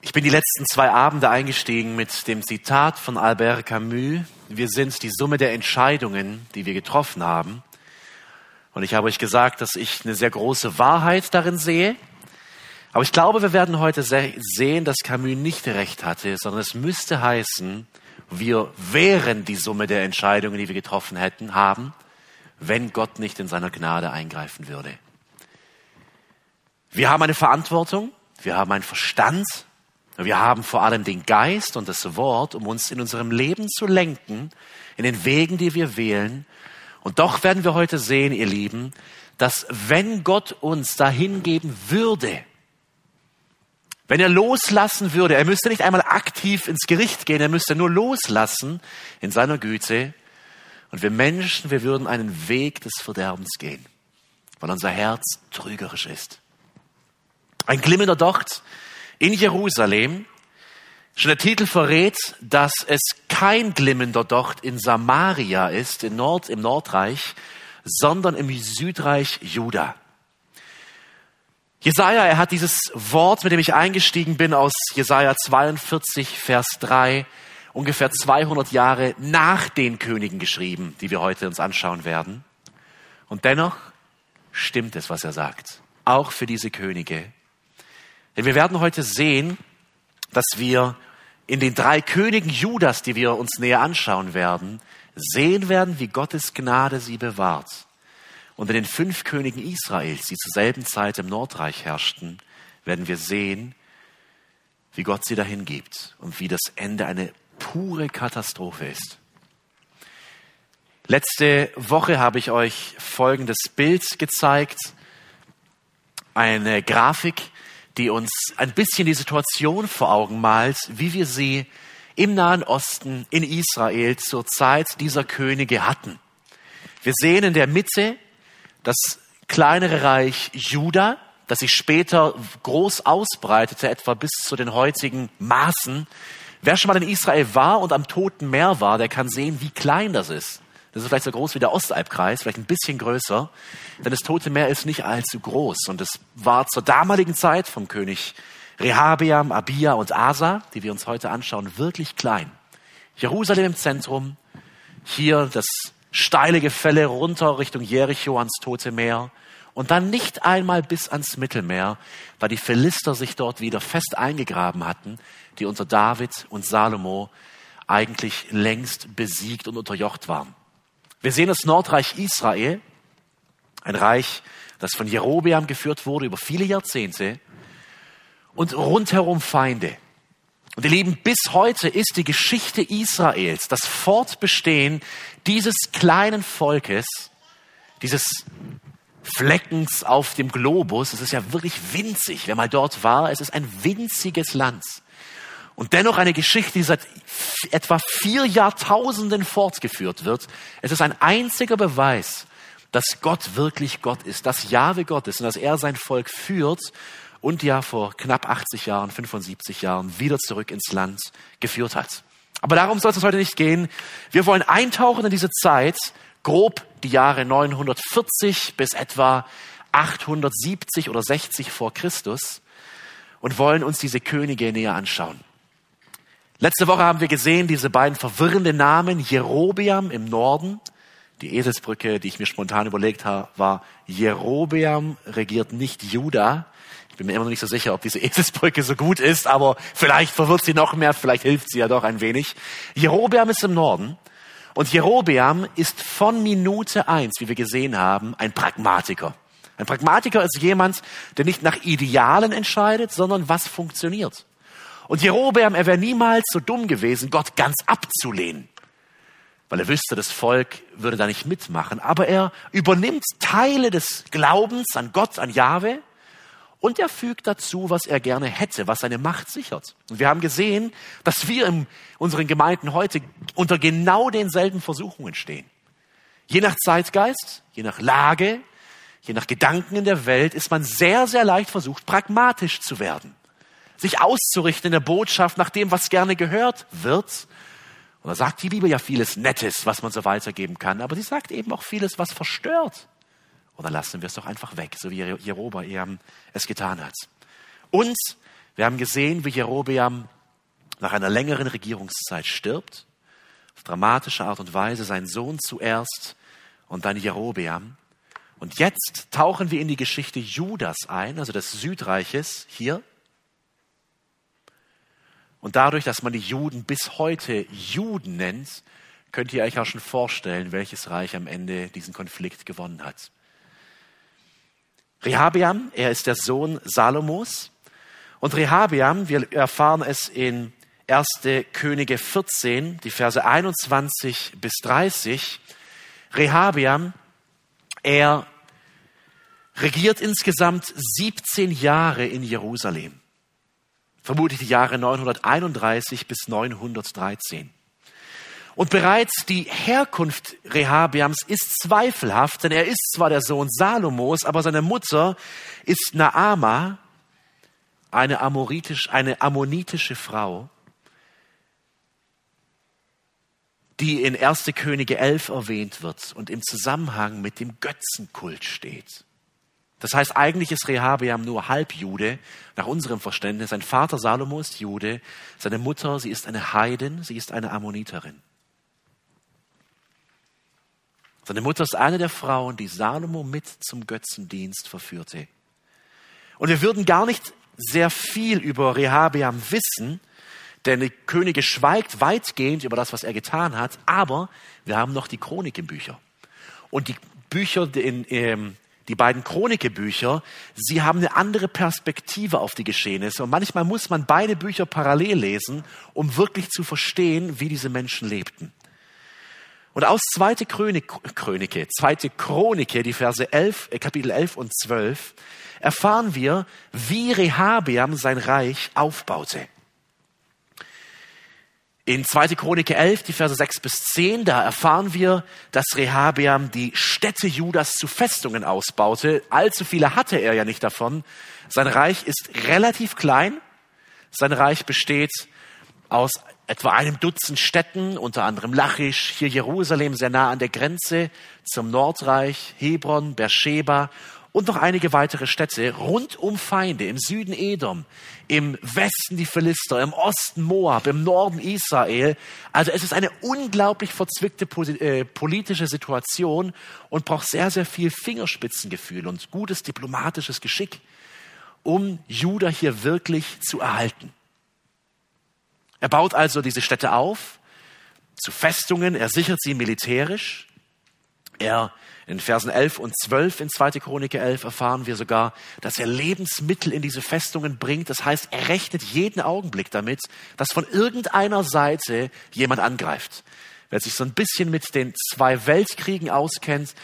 Ich bin die letzten zwei Abende eingestiegen mit dem Zitat von Albert Camus. Wir sind die Summe der Entscheidungen, die wir getroffen haben. Und ich habe euch gesagt, dass ich eine sehr große Wahrheit darin sehe. Aber ich glaube, wir werden heute sehen, dass Camus nicht recht hatte, sondern es müsste heißen, wir wären die Summe der Entscheidungen, die wir getroffen hätten, haben, wenn Gott nicht in seiner Gnade eingreifen würde. Wir haben eine Verantwortung, wir haben einen Verstand, wir haben vor allem den Geist und das Wort, um uns in unserem Leben zu lenken, in den Wegen, die wir wählen. Und doch werden wir heute sehen, ihr Lieben, dass wenn Gott uns dahin geben würde, wenn er loslassen würde, er müsste nicht einmal aktiv ins Gericht gehen, er müsste nur loslassen in seiner Güte. Und wir Menschen, wir würden einen Weg des Verderbens gehen, weil unser Herz trügerisch ist. Ein glimmender Docht in Jerusalem. Schon der Titel verrät, dass es kein glimmender Docht in Samaria ist, in Nord, im Nordreich, sondern im Südreich Juda. Jesaja, er hat dieses Wort, mit dem ich eingestiegen bin, aus Jesaja 42, Vers 3, ungefähr 200 Jahre nach den Königen geschrieben, die wir heute uns anschauen werden. Und dennoch stimmt es, was er sagt. Auch für diese Könige denn wir werden heute sehen, dass wir in den drei Königen Judas, die wir uns näher anschauen werden, sehen werden, wie Gottes Gnade sie bewahrt. Und in den fünf Königen Israels, die zur selben Zeit im Nordreich herrschten, werden wir sehen, wie Gott sie dahin gibt und wie das Ende eine pure Katastrophe ist. Letzte Woche habe ich euch folgendes Bild gezeigt. Eine Grafik, die uns ein bisschen die Situation vor Augen malt, wie wir sie im Nahen Osten, in Israel zur Zeit dieser Könige hatten. Wir sehen in der Mitte das kleinere Reich Juda, das sich später groß ausbreitete, etwa bis zu den heutigen Maßen. Wer schon mal in Israel war und am Toten Meer war, der kann sehen, wie klein das ist. Das ist vielleicht so groß wie der Ostalbkreis, vielleicht ein bisschen größer. Denn das Tote Meer ist nicht allzu groß. Und es war zur damaligen Zeit vom König Rehabeam, Abia und Asa, die wir uns heute anschauen, wirklich klein. Jerusalem im Zentrum, hier das steile Gefälle runter Richtung Jericho ans Tote Meer und dann nicht einmal bis ans Mittelmeer, weil die Philister sich dort wieder fest eingegraben hatten, die unter David und Salomo eigentlich längst besiegt und unterjocht waren. Wir sehen das Nordreich Israel, ein Reich, das von Jerobeam geführt wurde über viele Jahrzehnte und rundherum Feinde. Und ihr Lieben, bis heute ist die Geschichte Israels, das Fortbestehen dieses kleinen Volkes, dieses Fleckens auf dem Globus, es ist ja wirklich winzig, wer mal dort war, es ist ein winziges Land. Und dennoch eine Geschichte, die seit etwa vier Jahrtausenden fortgeführt wird. Es ist ein einziger Beweis, dass Gott wirklich Gott ist, dass Jahwe Gott ist und dass er sein Volk führt und ja vor knapp 80 Jahren, 75 Jahren wieder zurück ins Land geführt hat. Aber darum soll es heute nicht gehen. Wir wollen eintauchen in diese Zeit, grob die Jahre 940 bis etwa 870 oder 60 vor Christus und wollen uns diese Könige näher anschauen. Letzte Woche haben wir gesehen, diese beiden verwirrenden Namen, Jerobeam im Norden. Die Eselsbrücke, die ich mir spontan überlegt habe, war Jerobeam regiert nicht Juda. Ich bin mir immer noch nicht so sicher, ob diese Eselsbrücke so gut ist, aber vielleicht verwirrt sie noch mehr, vielleicht hilft sie ja doch ein wenig. Jerobeam ist im Norden und Jerobeam ist von Minute eins, wie wir gesehen haben, ein Pragmatiker. Ein Pragmatiker ist jemand, der nicht nach Idealen entscheidet, sondern was funktioniert. Und Jerobeam, er wäre niemals so dumm gewesen, Gott ganz abzulehnen. Weil er wüsste, das Volk würde da nicht mitmachen. Aber er übernimmt Teile des Glaubens an Gott, an Jahwe. Und er fügt dazu, was er gerne hätte, was seine Macht sichert. Und wir haben gesehen, dass wir in unseren Gemeinden heute unter genau denselben Versuchungen stehen. Je nach Zeitgeist, je nach Lage, je nach Gedanken in der Welt ist man sehr, sehr leicht versucht, pragmatisch zu werden sich auszurichten in der Botschaft nach dem, was gerne gehört wird. Und da sagt die Bibel ja vieles Nettes, was man so weitergeben kann, aber sie sagt eben auch vieles, was verstört. Oder lassen wir es doch einfach weg, so wie Jerobeam es getan hat. Und Wir haben gesehen, wie Jerobeam nach einer längeren Regierungszeit stirbt, auf dramatische Art und Weise, sein Sohn zuerst und dann Jerobeam. Und jetzt tauchen wir in die Geschichte Judas ein, also des Südreiches hier. Und dadurch, dass man die Juden bis heute Juden nennt, könnt ihr euch auch schon vorstellen, welches Reich am Ende diesen Konflikt gewonnen hat. Rehabeam, er ist der Sohn Salomos. Und Rehabeam, wir erfahren es in 1. Könige 14, die Verse 21 bis 30. Rehabeam, er regiert insgesamt 17 Jahre in Jerusalem. Vermutlich die Jahre 931 bis 913. Und bereits die Herkunft Rehabeams ist zweifelhaft, denn er ist zwar der Sohn Salomos, aber seine Mutter ist Naama, eine, amoritisch, eine ammonitische Frau, die in 1. Könige 11 erwähnt wird und im Zusammenhang mit dem Götzenkult steht. Das heißt, eigentlich ist Rehabeam nur Halbjude, nach unserem Verständnis. Sein Vater Salomo ist Jude, seine Mutter, sie ist eine Heiden, sie ist eine Ammoniterin. Seine Mutter ist eine der Frauen, die Salomo mit zum Götzendienst verführte. Und wir würden gar nicht sehr viel über Rehabeam wissen, denn der Könige schweigt weitgehend über das, was er getan hat, aber wir haben noch die Chronikenbücher. Und die Bücher, in, ähm, die beiden Chronikebücher, sie haben eine andere Perspektive auf die Geschehnisse. Und manchmal muss man beide Bücher parallel lesen, um wirklich zu verstehen, wie diese Menschen lebten. Und aus zweite Chronike, zweite Chronike, die Verse 11, äh, Kapitel 11 und 12, erfahren wir, wie Rehabeam sein Reich aufbaute. In 2. Chronik 11, die Verse 6 bis 10, da erfahren wir, dass Rehabeam die Städte Judas zu Festungen ausbaute. Allzu viele hatte er ja nicht davon. Sein Reich ist relativ klein. Sein Reich besteht aus etwa einem Dutzend Städten, unter anderem Lachisch, hier Jerusalem sehr nah an der Grenze zum Nordreich, Hebron, Beersheba und noch einige weitere Städte rund um Feinde, im Süden Edom, im Westen die Philister, im Osten Moab, im Norden Israel. Also es ist eine unglaublich verzwickte äh, politische Situation und braucht sehr, sehr viel Fingerspitzengefühl und gutes diplomatisches Geschick, um Juda hier wirklich zu erhalten. Er baut also diese Städte auf zu Festungen, er sichert sie militärisch. Er in Versen 11 und 12 in 2. Chronik 11 erfahren wir sogar, dass er Lebensmittel in diese Festungen bringt. Das heißt, er rechnet jeden Augenblick damit, dass von irgendeiner Seite jemand angreift. Wer sich so ein bisschen mit den zwei Weltkriegen auskennt,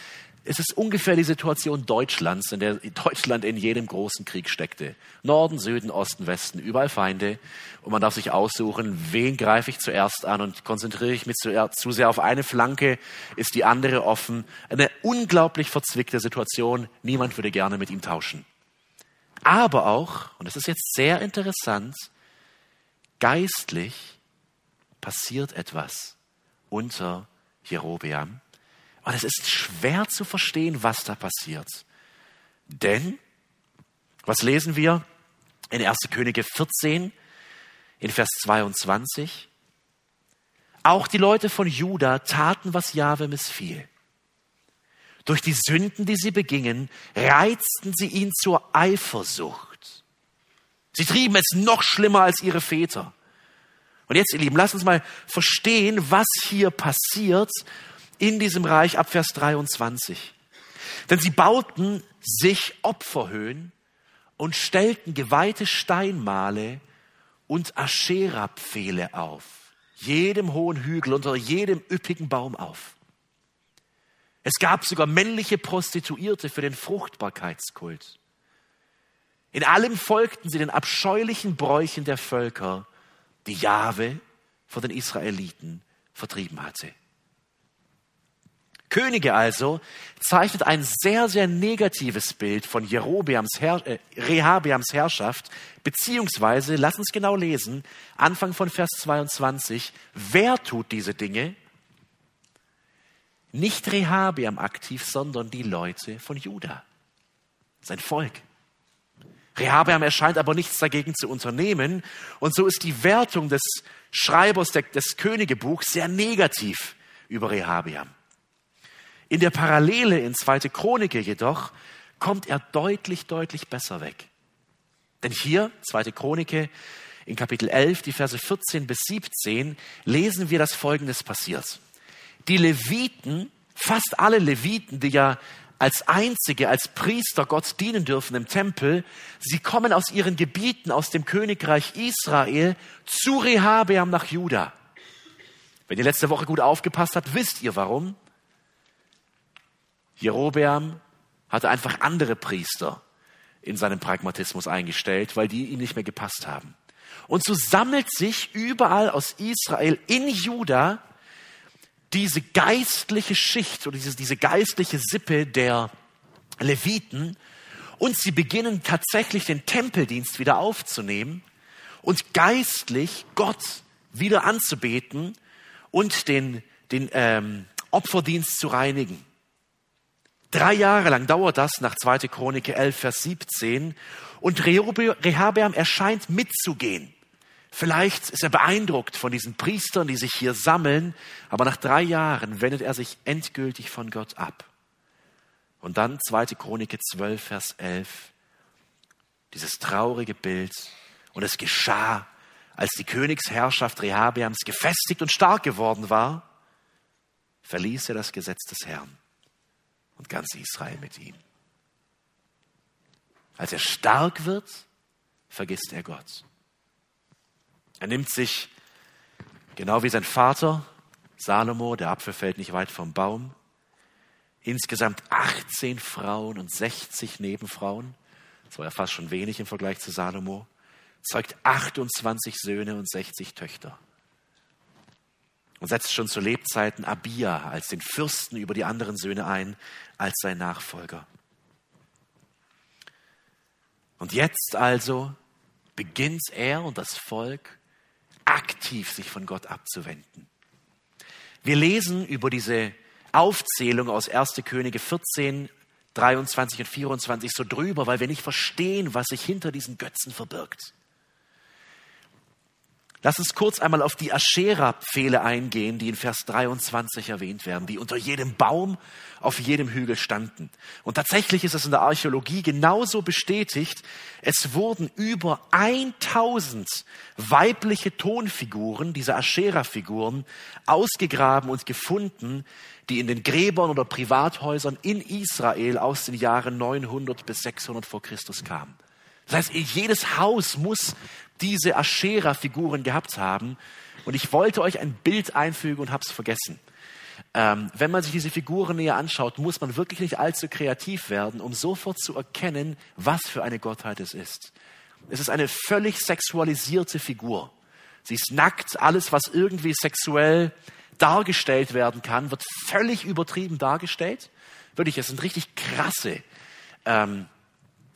es ist ungefähr die Situation Deutschlands, in der Deutschland in jedem großen Krieg steckte. Norden, Süden, Osten, Westen, überall Feinde. Und man darf sich aussuchen, wen greife ich zuerst an und konzentriere ich mich zu, zu sehr auf eine Flanke, ist die andere offen. Eine unglaublich verzwickte Situation. Niemand würde gerne mit ihm tauschen. Aber auch, und das ist jetzt sehr interessant, geistlich passiert etwas unter Jerobeam und es ist schwer zu verstehen, was da passiert. Denn, was lesen wir in 1. Könige 14, in Vers 22? Auch die Leute von Juda taten, was Jahwe missfiel. Durch die Sünden, die sie begingen, reizten sie ihn zur Eifersucht. Sie trieben es noch schlimmer als ihre Väter. Und jetzt, ihr Lieben, lasst uns mal verstehen, was hier passiert in diesem Reich ab Vers 23. Denn sie bauten sich Opferhöhen und stellten geweihte Steinmale und Aschera-Pfähle auf, jedem hohen Hügel, unter jedem üppigen Baum auf. Es gab sogar männliche Prostituierte für den Fruchtbarkeitskult. In allem folgten sie den abscheulichen Bräuchen der Völker, die Jahwe von den Israeliten vertrieben hatte. Könige also zeichnet ein sehr, sehr negatives Bild von Jerobeams Herr, äh, Rehabeams Herrschaft, beziehungsweise, lass uns genau lesen, Anfang von Vers 22, wer tut diese Dinge? Nicht Rehabeam aktiv, sondern die Leute von Juda, sein Volk. Rehabeam erscheint aber nichts dagegen zu unternehmen. Und so ist die Wertung des Schreibers des Königebuchs sehr negativ über Rehabeam. In der Parallele in zweite Chronike jedoch kommt er deutlich, deutlich besser weg. Denn hier, zweite Chronike, in Kapitel 11, die Verse 14 bis 17, lesen wir, dass Folgendes passiert. Die Leviten, fast alle Leviten, die ja als einzige, als Priester Gott dienen dürfen im Tempel, sie kommen aus ihren Gebieten, aus dem Königreich Israel zu Rehabeam nach Juda. Wenn ihr letzte Woche gut aufgepasst habt, wisst ihr warum. Jerobeam hatte einfach andere Priester in seinem Pragmatismus eingestellt, weil die ihm nicht mehr gepasst haben. Und so sammelt sich überall aus Israel in Juda diese geistliche Schicht oder diese, diese geistliche Sippe der Leviten und sie beginnen tatsächlich den Tempeldienst wieder aufzunehmen und geistlich Gott wieder anzubeten und den, den ähm, Opferdienst zu reinigen. Drei Jahre lang dauert das nach 2. Chronik 11, Vers 17 und Rehabeam erscheint mitzugehen. Vielleicht ist er beeindruckt von diesen Priestern, die sich hier sammeln, aber nach drei Jahren wendet er sich endgültig von Gott ab. Und dann 2. Chronik 12, Vers 11, dieses traurige Bild. Und es geschah, als die Königsherrschaft Rehabeams gefestigt und stark geworden war, verließ er das Gesetz des Herrn und ganz Israel mit ihm. Als er stark wird, vergisst er Gott. Er nimmt sich, genau wie sein Vater, Salomo, der Apfel fällt nicht weit vom Baum, insgesamt 18 Frauen und 60 Nebenfrauen, das war ja fast schon wenig im Vergleich zu Salomo, zeugt 28 Söhne und 60 Töchter. Und setzt schon zu Lebzeiten Abia als den Fürsten über die anderen Söhne ein, als sein Nachfolger. Und jetzt also beginnt er und das Volk aktiv sich von Gott abzuwenden. Wir lesen über diese Aufzählung aus 1. Könige 14, 23 und 24 so drüber, weil wir nicht verstehen, was sich hinter diesen Götzen verbirgt. Lass uns kurz einmal auf die Aschera-Pfähle eingehen, die in Vers 23 erwähnt werden, die unter jedem Baum auf jedem Hügel standen. Und tatsächlich ist es in der Archäologie genauso bestätigt. Es wurden über 1000 weibliche Tonfiguren, diese Aschera-Figuren, ausgegraben und gefunden, die in den Gräbern oder Privathäusern in Israel aus den Jahren 900 bis 600 vor Christus kamen. Das heißt, jedes Haus muss diese Aschera-Figuren gehabt haben. Und ich wollte euch ein Bild einfügen und habe es vergessen. Ähm, wenn man sich diese Figuren näher anschaut, muss man wirklich nicht allzu kreativ werden, um sofort zu erkennen, was für eine Gottheit es ist. Es ist eine völlig sexualisierte Figur. Sie ist nackt, alles, was irgendwie sexuell dargestellt werden kann, wird völlig übertrieben dargestellt. Wirklich, es sind richtig krasse ähm,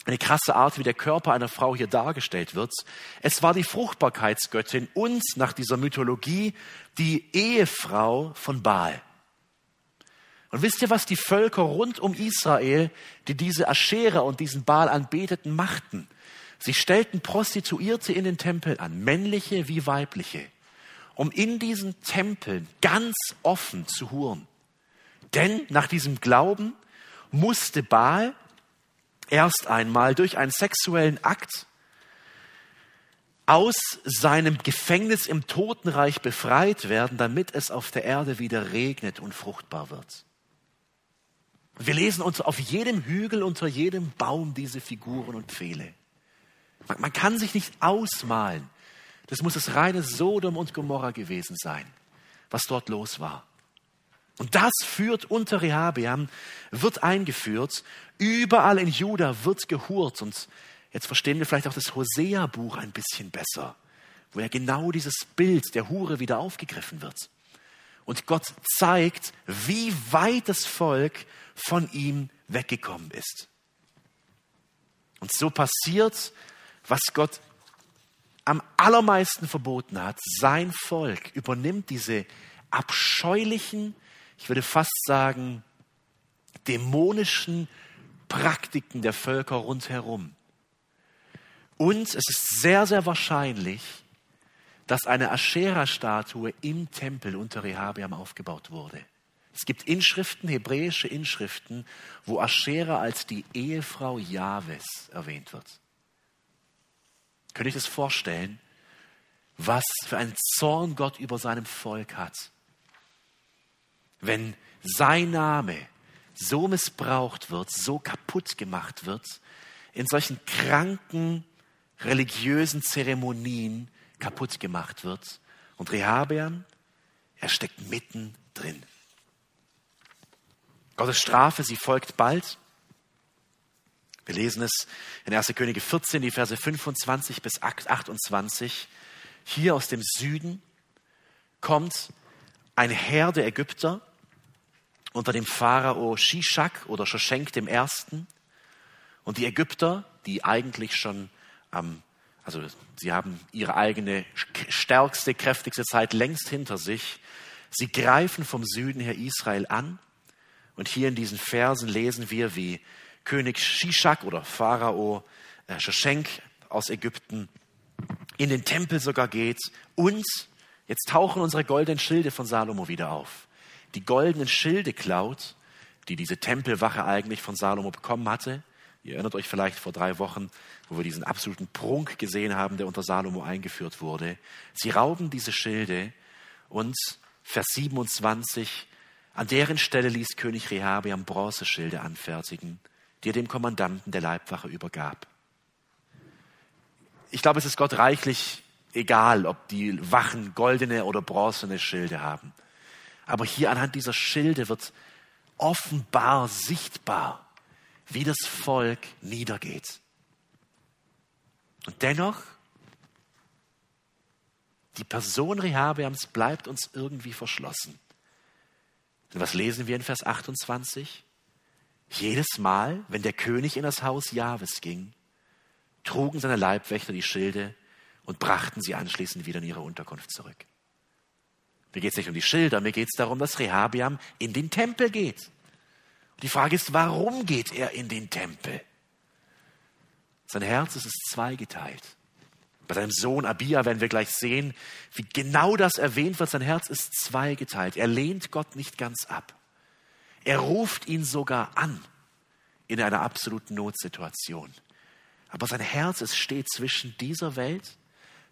eine krasse Art, wie der Körper einer Frau hier dargestellt wird. Es war die Fruchtbarkeitsgöttin und nach dieser Mythologie die Ehefrau von Baal. Und wisst ihr, was die Völker rund um Israel, die diese Aschere und diesen Baal anbeteten, machten? Sie stellten Prostituierte in den Tempel an, männliche wie weibliche, um in diesen Tempeln ganz offen zu huren. Denn nach diesem Glauben musste Baal erst einmal durch einen sexuellen Akt aus seinem Gefängnis im Totenreich befreit werden, damit es auf der Erde wieder regnet und fruchtbar wird. Wir lesen uns auf jedem Hügel, unter jedem Baum diese Figuren und Pfähle. Man, man kann sich nicht ausmalen. Das muss das reine Sodom und Gomorra gewesen sein, was dort los war. Und das führt unter Rehabeam, wird eingeführt. Überall in Juda wird gehurt. Und jetzt verstehen wir vielleicht auch das Hosea-Buch ein bisschen besser, wo ja genau dieses Bild der Hure wieder aufgegriffen wird. Und Gott zeigt, wie weit das Volk von ihm weggekommen ist. Und so passiert, was Gott am allermeisten verboten hat. Sein Volk übernimmt diese abscheulichen, ich würde fast sagen, dämonischen Praktiken der Völker rundherum. Und es ist sehr, sehr wahrscheinlich, dass eine Aschera-Statue im Tempel unter Rehabeam aufgebaut wurde. Es gibt Inschriften, hebräische Inschriften, wo Aschera als die Ehefrau Jahwes erwähnt wird. Könnt ihr euch das vorstellen, was für einen Zorn Gott über seinem Volk hat? Wenn sein Name so missbraucht wird, so kaputt gemacht wird, in solchen kranken religiösen Zeremonien kaputt gemacht wird. Und Rehabeam, er steckt mitten drin. Gottes Strafe, sie folgt bald. Wir lesen es in 1. Könige 14, die Verse 25 bis 28. Hier aus dem Süden kommt ein Herr der Ägypter unter dem Pharao Shishak oder Shoschenk dem Ersten. Und die Ägypter, die eigentlich schon am, also sie haben ihre eigene stärkste, kräftigste Zeit längst hinter sich, sie greifen vom Süden her Israel an. Und hier in diesen Versen lesen wir, wie König Shishak oder Pharao äh, Shoschenk aus Ägypten in den Tempel sogar geht und jetzt tauchen unsere goldenen Schilde von Salomo wieder auf die goldenen Schilde klaut, die diese Tempelwache eigentlich von Salomo bekommen hatte. Ihr erinnert euch vielleicht vor drei Wochen, wo wir diesen absoluten Prunk gesehen haben, der unter Salomo eingeführt wurde. Sie rauben diese Schilde und Vers 27, an deren Stelle ließ König Rehabeam Bronzeschilde anfertigen, die er dem Kommandanten der Leibwache übergab. Ich glaube, es ist Gott reichlich egal, ob die Wachen goldene oder bronzene Schilde haben. Aber hier anhand dieser Schilde wird offenbar sichtbar, wie das Volk niedergeht. Und dennoch, die Person Rehabeams bleibt uns irgendwie verschlossen. Denn was lesen wir in Vers 28? Jedes Mal, wenn der König in das Haus Jahwes ging, trugen seine Leibwächter die Schilde und brachten sie anschließend wieder in ihre Unterkunft zurück. Mir geht es nicht um die Schilder, mir geht es darum, dass Rehabiam in den Tempel geht. Die Frage ist, warum geht er in den Tempel? Sein Herz ist es zweigeteilt. Bei seinem Sohn Abia werden wir gleich sehen, wie genau das erwähnt wird. Sein Herz ist zweigeteilt. Er lehnt Gott nicht ganz ab. Er ruft ihn sogar an in einer absoluten Notsituation. Aber sein Herz, es steht zwischen dieser Welt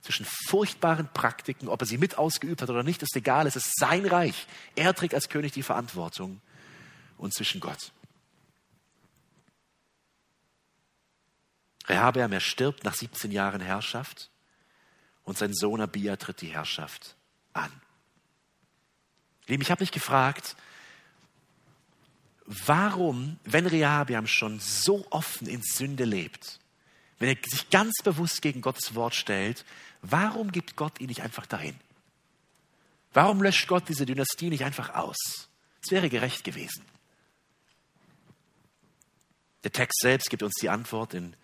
zwischen furchtbaren Praktiken, ob er sie mit ausgeübt hat oder nicht, ist egal. Es ist sein Reich. Er trägt als König die Verantwortung und zwischen Gott. Rehabeam, er stirbt nach 17 Jahren Herrschaft und sein Sohn Abia tritt die Herrschaft an. Lieben, ich habe mich gefragt, warum, wenn Rehabeam schon so offen in Sünde lebt, wenn er sich ganz bewusst gegen Gottes Wort stellt, warum gibt Gott ihn nicht einfach dahin? Warum löscht Gott diese Dynastie nicht einfach aus? Es wäre gerecht gewesen. Der Text selbst gibt uns die Antwort in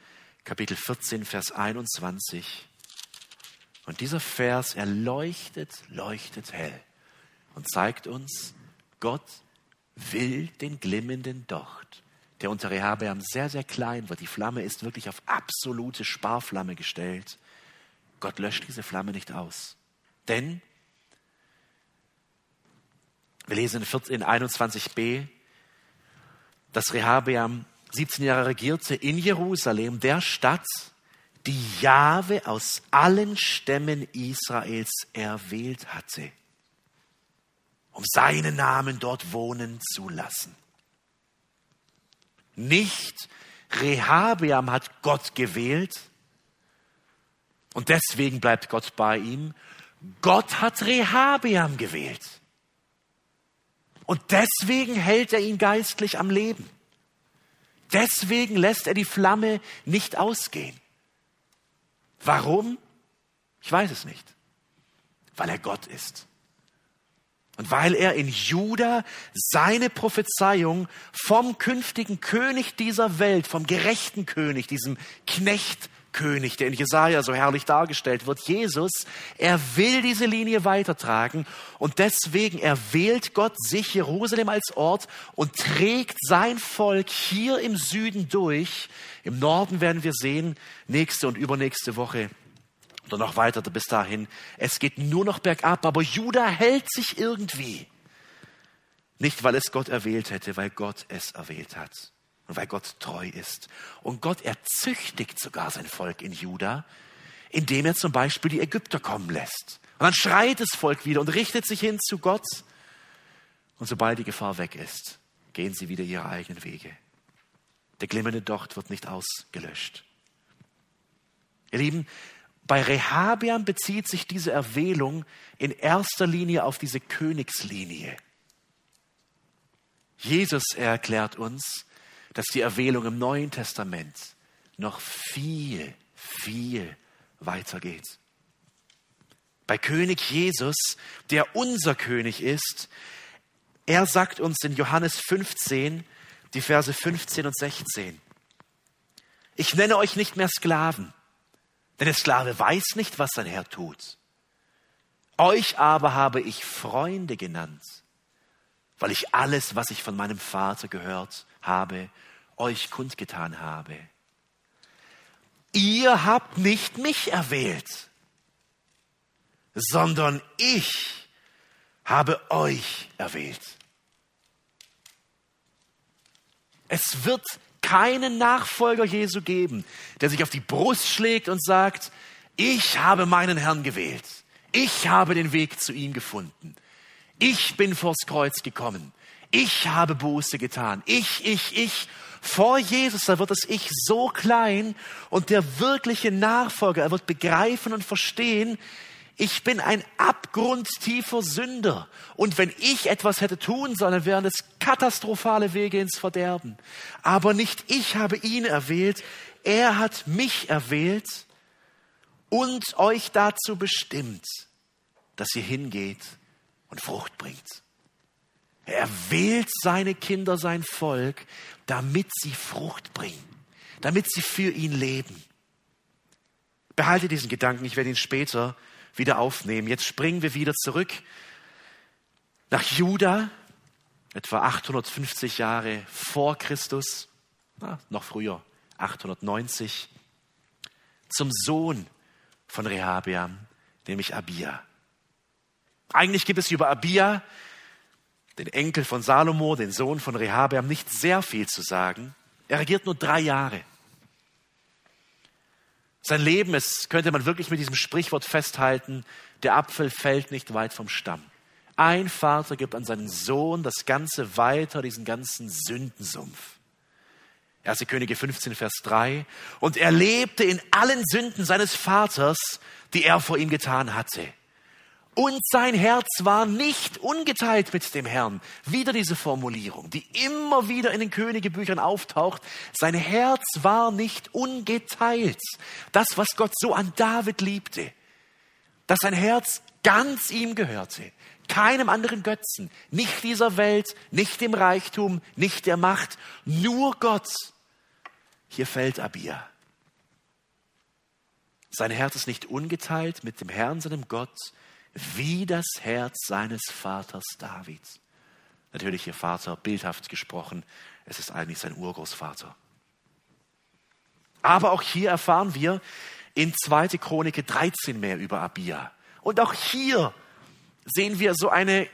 Kapitel 14, Vers 21. Und dieser Vers, er leuchtet, leuchtet hell und zeigt uns, Gott will den glimmenden Docht der unter Rehabeam sehr, sehr klein wird. Die Flamme ist wirklich auf absolute Sparflamme gestellt. Gott löscht diese Flamme nicht aus. Denn, wir lesen in 21b, dass Rehabeam 17 Jahre regierte in Jerusalem, der Stadt, die Jahwe aus allen Stämmen Israels erwählt hatte, um seinen Namen dort wohnen zu lassen. Nicht Rehabeam hat Gott gewählt und deswegen bleibt Gott bei ihm. Gott hat Rehabeam gewählt. Und deswegen hält er ihn geistlich am Leben. Deswegen lässt er die Flamme nicht ausgehen. Warum? Ich weiß es nicht. Weil er Gott ist. Und weil er in Juda seine Prophezeiung vom künftigen König dieser Welt, vom gerechten König, diesem Knecht König, der in Jesaja so herrlich dargestellt wird. Jesus, er will diese Linie weitertragen und deswegen erwählt Gott sich Jerusalem als Ort und trägt sein Volk hier im Süden durch. Im Norden werden wir sehen, nächste und übernächste Woche oder noch weiter bis dahin. Es geht nur noch bergab, aber Juda hält sich irgendwie. Nicht, weil es Gott erwählt hätte, weil Gott es erwählt hat und weil Gott treu ist. Und Gott erzüchtigt sogar sein Volk in Juda, indem er zum Beispiel die Ägypter kommen lässt. Und dann schreit das Volk wieder und richtet sich hin zu Gott. Und sobald die Gefahr weg ist, gehen sie wieder ihre eigenen Wege. Der glimmende Docht wird nicht ausgelöscht. Ihr Lieben, bei Rehabiam bezieht sich diese Erwählung in erster Linie auf diese Königslinie. Jesus erklärt uns, dass die Erwählung im Neuen Testament noch viel, viel weiter geht. Bei König Jesus, der unser König ist, er sagt uns in Johannes 15, die Verse 15 und 16, ich nenne euch nicht mehr Sklaven, denn der Sklave weiß nicht, was sein Herr tut. Euch aber habe ich Freunde genannt, weil ich alles, was ich von meinem Vater gehört habe, euch kundgetan habe. Ihr habt nicht mich erwählt, sondern ich habe euch erwählt. Es wird keinen Nachfolger Jesu geben, der sich auf die Brust schlägt und sagt, ich habe meinen Herrn gewählt. Ich habe den Weg zu ihm gefunden. Ich bin vors Kreuz gekommen. Ich habe Buße getan. Ich, ich, ich. Vor Jesus, da wird das Ich so klein und der wirkliche Nachfolger, er wird begreifen und verstehen, ich bin ein abgrundtiefer Sünder. Und wenn ich etwas hätte tun sollen, wären es katastrophale Wege ins Verderben. Aber nicht ich habe ihn erwählt, er hat mich erwählt und euch dazu bestimmt, dass ihr hingeht und Frucht bringt. Er wählt seine Kinder, sein Volk, damit sie Frucht bringen, damit sie für ihn leben. Behalte diesen Gedanken, ich werde ihn später wieder aufnehmen. Jetzt springen wir wieder zurück nach Juda, etwa 850 Jahre vor Christus, na, noch früher, 890, zum Sohn von Rehabeam, nämlich Abia. Eigentlich gibt es über Abia, den Enkel von Salomo, den Sohn von Rehabeam, nicht sehr viel zu sagen. Er regiert nur drei Jahre. Sein Leben ist, könnte man wirklich mit diesem Sprichwort festhalten, der Apfel fällt nicht weit vom Stamm. Ein Vater gibt an seinen Sohn das Ganze weiter, diesen ganzen Sündensumpf. 1. Könige 15, Vers 3. Und er lebte in allen Sünden seines Vaters, die er vor ihm getan hatte. Und sein Herz war nicht ungeteilt mit dem Herrn. Wieder diese Formulierung, die immer wieder in den Königebüchern auftaucht. Sein Herz war nicht ungeteilt. Das, was Gott so an David liebte. Dass sein Herz ganz ihm gehörte. Keinem anderen Götzen. Nicht dieser Welt, nicht dem Reichtum, nicht der Macht. Nur Gott. Hier fällt Abia. Sein Herz ist nicht ungeteilt mit dem Herrn, seinem Gott wie das Herz seines Vaters Davids. Natürlich ihr Vater, bildhaft gesprochen, es ist eigentlich sein Urgroßvater. Aber auch hier erfahren wir in 2. Chronik 13 mehr über Abia. Und auch hier sehen wir so eine,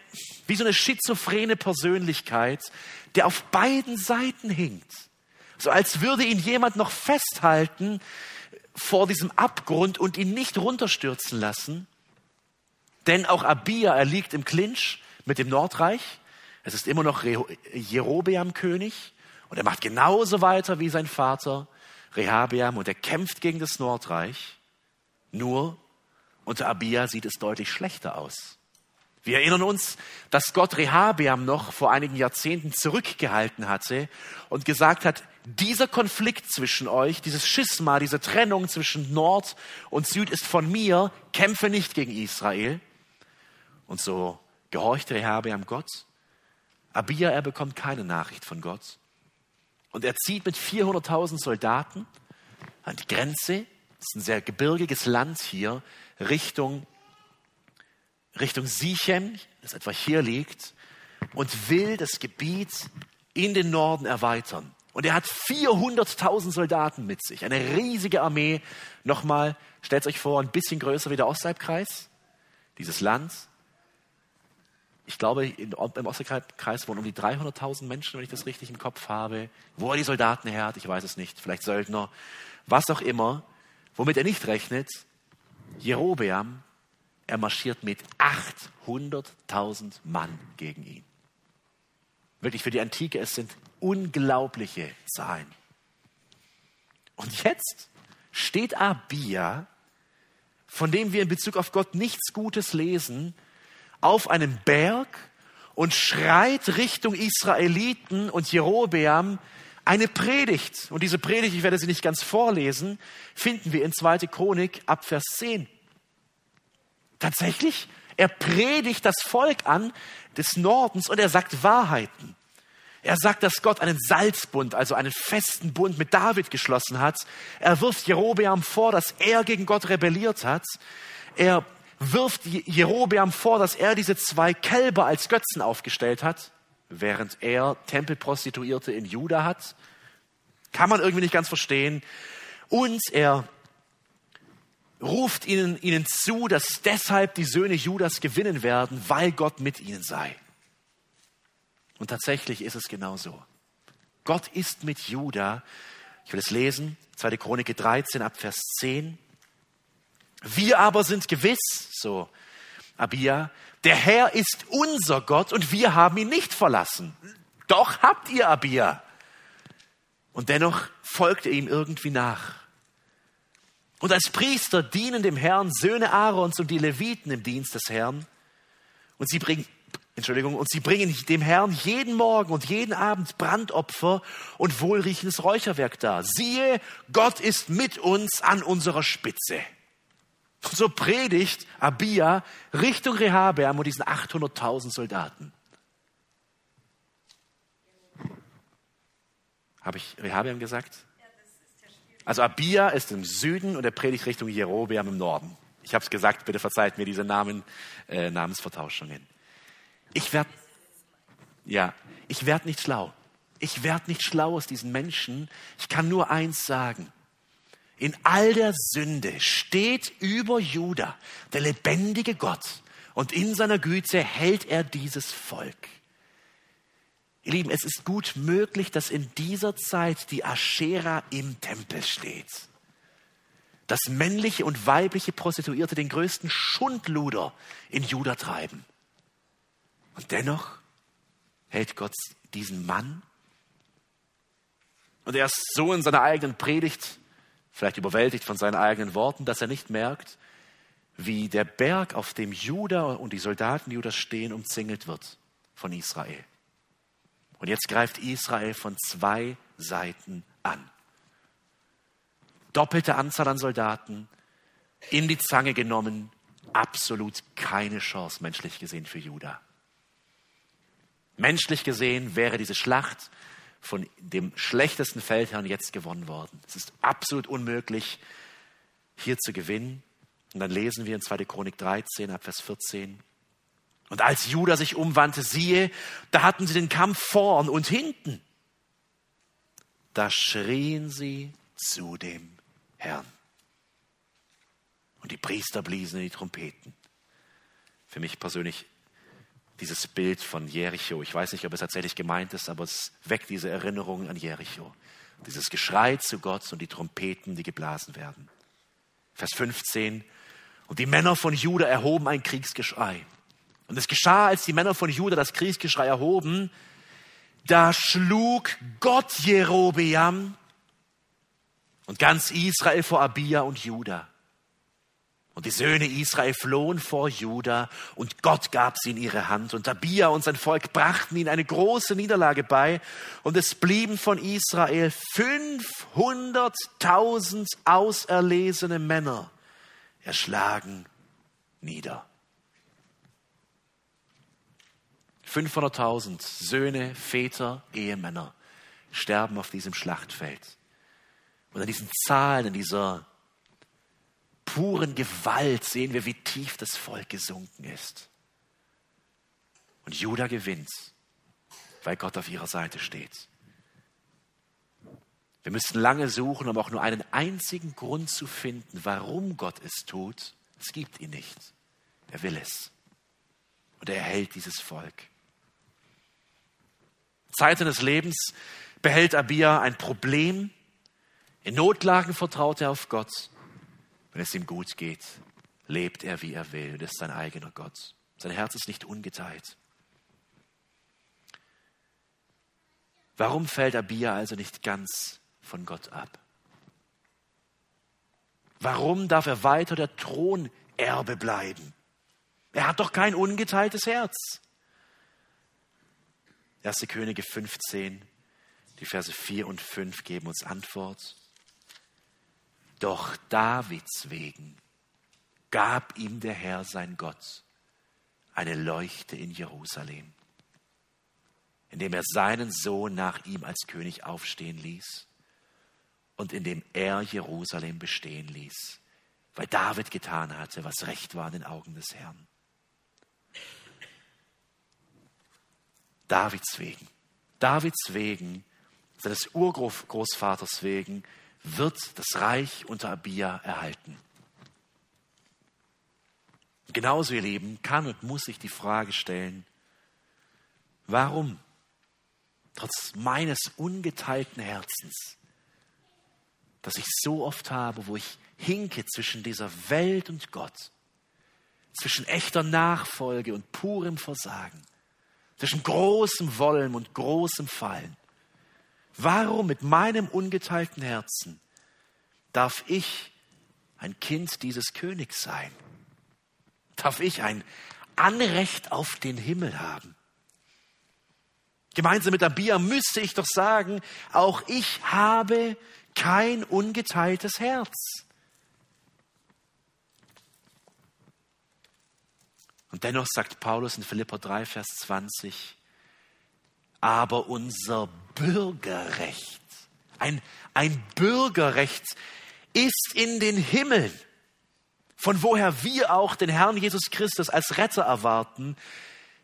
wie so eine schizophrene Persönlichkeit, der auf beiden Seiten hinkt. So als würde ihn jemand noch festhalten vor diesem Abgrund und ihn nicht runterstürzen lassen. Denn auch Abia, er liegt im Clinch mit dem Nordreich. Es ist immer noch Jerobeam König und er macht genauso weiter wie sein Vater Rehabeam und er kämpft gegen das Nordreich. Nur unter Abia sieht es deutlich schlechter aus. Wir erinnern uns, dass Gott Rehabeam noch vor einigen Jahrzehnten zurückgehalten hatte und gesagt hat, dieser Konflikt zwischen euch, dieses Schisma, diese Trennung zwischen Nord und Süd ist von mir, kämpfe nicht gegen Israel. Und so gehorchte Rehabeam Gott. Abia, er bekommt keine Nachricht von Gott. Und er zieht mit 400.000 Soldaten an die Grenze Das ist ein sehr gebirgiges Land hier, Richtung, Richtung Sichem, das etwa hier liegt, und will das Gebiet in den Norden erweitern. Und er hat 400.000 Soldaten mit sich, eine riesige Armee. Nochmal, stellt euch vor, ein bisschen größer wie der Osthalbkreis, dieses Land. Ich glaube, im Osthalbkreis wohnen um die 300.000 Menschen, wenn ich das richtig im Kopf habe. Wo er die Soldaten her hat, ich weiß es nicht, vielleicht Söldner, was auch immer. Womit er nicht rechnet, Jerobeam, er marschiert mit 800.000 Mann gegen ihn. Wirklich für die Antike, es sind unglaubliche Zahlen. Und jetzt steht Abia, von dem wir in Bezug auf Gott nichts Gutes lesen, auf einem Berg und schreit Richtung Israeliten und Jerobeam eine Predigt. Und diese Predigt, ich werde sie nicht ganz vorlesen, finden wir in 2. Chronik ab Vers 10. Tatsächlich, er predigt das Volk an des Nordens und er sagt Wahrheiten. Er sagt, dass Gott einen Salzbund, also einen festen Bund mit David geschlossen hat. Er wirft Jerobeam vor, dass er gegen Gott rebelliert hat. Er wirft Jerobeam vor, dass er diese zwei Kälber als Götzen aufgestellt hat, während er Tempelprostituierte in Juda hat. Kann man irgendwie nicht ganz verstehen. Und er ruft ihnen, ihnen zu, dass deshalb die Söhne Judas gewinnen werden, weil Gott mit ihnen sei. Und tatsächlich ist es genau so. Gott ist mit Juda. Ich will es lesen, 2. Chronik 13 ab Vers 10. Wir aber sind gewiss, so Abia, der Herr ist unser Gott und wir haben ihn nicht verlassen. Doch habt ihr Abia. Und dennoch folgt er ihm irgendwie nach. Und als Priester dienen dem Herrn Söhne Aarons und die Leviten im Dienst des Herrn. Und sie bringen, Entschuldigung, und sie bringen dem Herrn jeden Morgen und jeden Abend Brandopfer und wohlriechendes Räucherwerk dar. Siehe, Gott ist mit uns an unserer Spitze. So predigt Abia Richtung Rehabeam und diesen 800.000 Soldaten. Habe ich Rehabeam gesagt? Also Abia ist im Süden und er predigt Richtung Jerobeam im Norden. Ich habe es gesagt, bitte verzeiht mir diese Namen, äh, Namensvertauschungen. Ich werde, ja, ich werde nicht schlau. Ich werde nicht schlau aus diesen Menschen. Ich kann nur eins sagen. In all der Sünde steht über Juda der lebendige Gott und in seiner Güte hält er dieses Volk. Ihr Lieben, es ist gut möglich, dass in dieser Zeit die Aschera im Tempel steht. Dass männliche und weibliche Prostituierte den größten Schundluder in Juda treiben. Und dennoch hält Gott diesen Mann. Und er ist so in seiner eigenen Predigt, vielleicht überwältigt von seinen eigenen Worten, dass er nicht merkt, wie der Berg, auf dem Juda und die Soldaten Judas stehen, umzingelt wird von Israel. Und jetzt greift Israel von zwei Seiten an. Doppelte Anzahl an Soldaten, in die Zange genommen, absolut keine Chance menschlich gesehen für Juda. Menschlich gesehen wäre diese Schlacht von dem schlechtesten Feldherrn jetzt gewonnen worden. Es ist absolut unmöglich, hier zu gewinnen. Und dann lesen wir in 2. Chronik 13, ab Vers 14. Und als Judah sich umwandte, siehe, da hatten sie den Kampf vorn und hinten. Da schrien sie zu dem Herrn. Und die Priester bliesen in die Trompeten. Für mich persönlich dieses Bild von Jericho. Ich weiß nicht, ob es tatsächlich gemeint ist, aber es weckt diese Erinnerung an Jericho. Dieses Geschrei zu Gott und die Trompeten, die geblasen werden. Vers 15. Und die Männer von Juda erhoben ein Kriegsgeschrei. Und es geschah, als die Männer von Juda das Kriegsgeschrei erhoben, da schlug Gott Jerobeam und ganz Israel vor Abia und Juda. Und die Söhne Israel flohen vor Juda und Gott gab sie in ihre Hand. Und Abia und sein Volk brachten ihnen eine große Niederlage bei. Und es blieben von Israel 500.000 auserlesene Männer erschlagen nieder. 500.000 Söhne, Väter, Ehemänner sterben auf diesem Schlachtfeld. Und an diesen Zahlen, in dieser puren Gewalt sehen wir, wie tief das Volk gesunken ist. Und Judah gewinnt, weil Gott auf ihrer Seite steht. Wir müssten lange suchen, um auch nur einen einzigen Grund zu finden, warum Gott es tut. Es gibt ihn nicht. Er will es. Und er erhält dieses Volk. Zeiten des Lebens behält Abia ein Problem. In Notlagen vertraut er auf Gott. Wenn es ihm gut geht, lebt er, wie er will. Das ist sein eigener Gott. Sein Herz ist nicht ungeteilt. Warum fällt Abia also nicht ganz von Gott ab? Warum darf er weiter der Thronerbe bleiben? Er hat doch kein ungeteiltes Herz. 1. Könige 15, die Verse 4 und 5 geben uns Antwort. Doch Davids wegen gab ihm der Herr sein Gott eine Leuchte in Jerusalem, indem er seinen Sohn nach ihm als König aufstehen ließ und indem er Jerusalem bestehen ließ, weil David getan hatte, was recht war in den Augen des Herrn. Davids wegen, Davids wegen, seines Urgroßvaters wegen, wird das Reich unter Abia erhalten. Genauso, ihr Lieben, kann und muss ich die Frage stellen, warum, trotz meines ungeteilten Herzens, das ich so oft habe, wo ich hinke zwischen dieser Welt und Gott, zwischen echter Nachfolge und purem Versagen, zwischen großem Wollen und großem Fallen. Warum mit meinem ungeteilten Herzen darf ich ein Kind dieses Königs sein? Darf ich ein Anrecht auf den Himmel haben? Gemeinsam mit Abia müsste ich doch sagen, auch ich habe kein ungeteiltes Herz. Und dennoch sagt Paulus in Philippa 3, Vers 20, aber unser Bürgerrecht, ein, ein Bürgerrecht ist in den Himmeln, von woher wir auch den Herrn Jesus Christus als Retter erwarten,